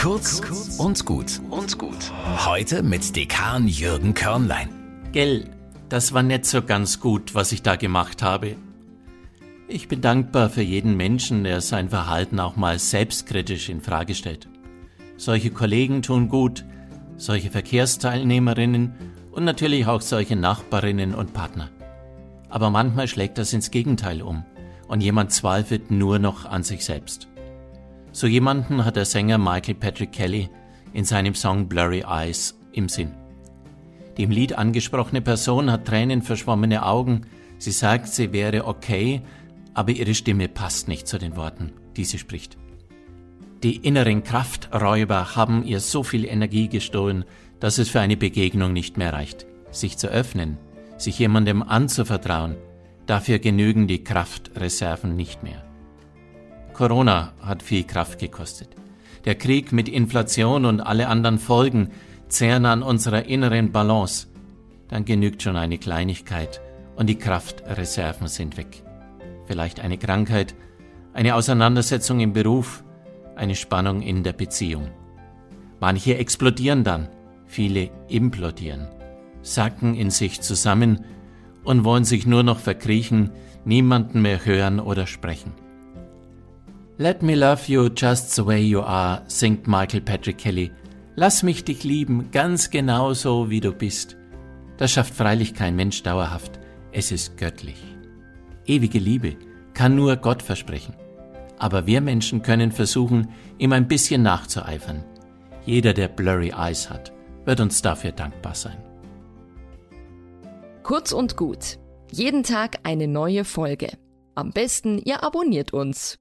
Kurz und gut und gut. Heute mit Dekan Jürgen Körnlein. Gell, das war nicht so ganz gut, was ich da gemacht habe. Ich bin dankbar für jeden Menschen, der sein Verhalten auch mal selbstkritisch in Frage stellt. Solche Kollegen tun gut, solche Verkehrsteilnehmerinnen und natürlich auch solche Nachbarinnen und Partner. Aber manchmal schlägt das ins Gegenteil um und jemand zweifelt nur noch an sich selbst. So jemanden hat der Sänger Michael Patrick Kelly in seinem Song Blurry Eyes im Sinn. Die im Lied angesprochene Person hat tränenverschwommene Augen. Sie sagt, sie wäre okay, aber ihre Stimme passt nicht zu den Worten, die sie spricht. Die inneren Krafträuber haben ihr so viel Energie gestohlen, dass es für eine Begegnung nicht mehr reicht. Sich zu öffnen, sich jemandem anzuvertrauen, dafür genügen die Kraftreserven nicht mehr. Corona hat viel Kraft gekostet. Der Krieg mit Inflation und alle anderen Folgen zehren an unserer inneren Balance. Dann genügt schon eine Kleinigkeit und die Kraftreserven sind weg. Vielleicht eine Krankheit, eine Auseinandersetzung im Beruf, eine Spannung in der Beziehung. Manche explodieren dann, viele implodieren, sacken in sich zusammen und wollen sich nur noch verkriechen, niemanden mehr hören oder sprechen. Let me love you just the way you are, singt Michael Patrick Kelly. Lass mich dich lieben, ganz genau so wie du bist. Das schafft freilich kein Mensch dauerhaft. Es ist göttlich. Ewige Liebe kann nur Gott versprechen. Aber wir Menschen können versuchen, ihm ein bisschen nachzueifern. Jeder, der Blurry Eyes hat, wird uns dafür dankbar sein. Kurz und gut. Jeden Tag eine neue Folge. Am besten, ihr abonniert uns.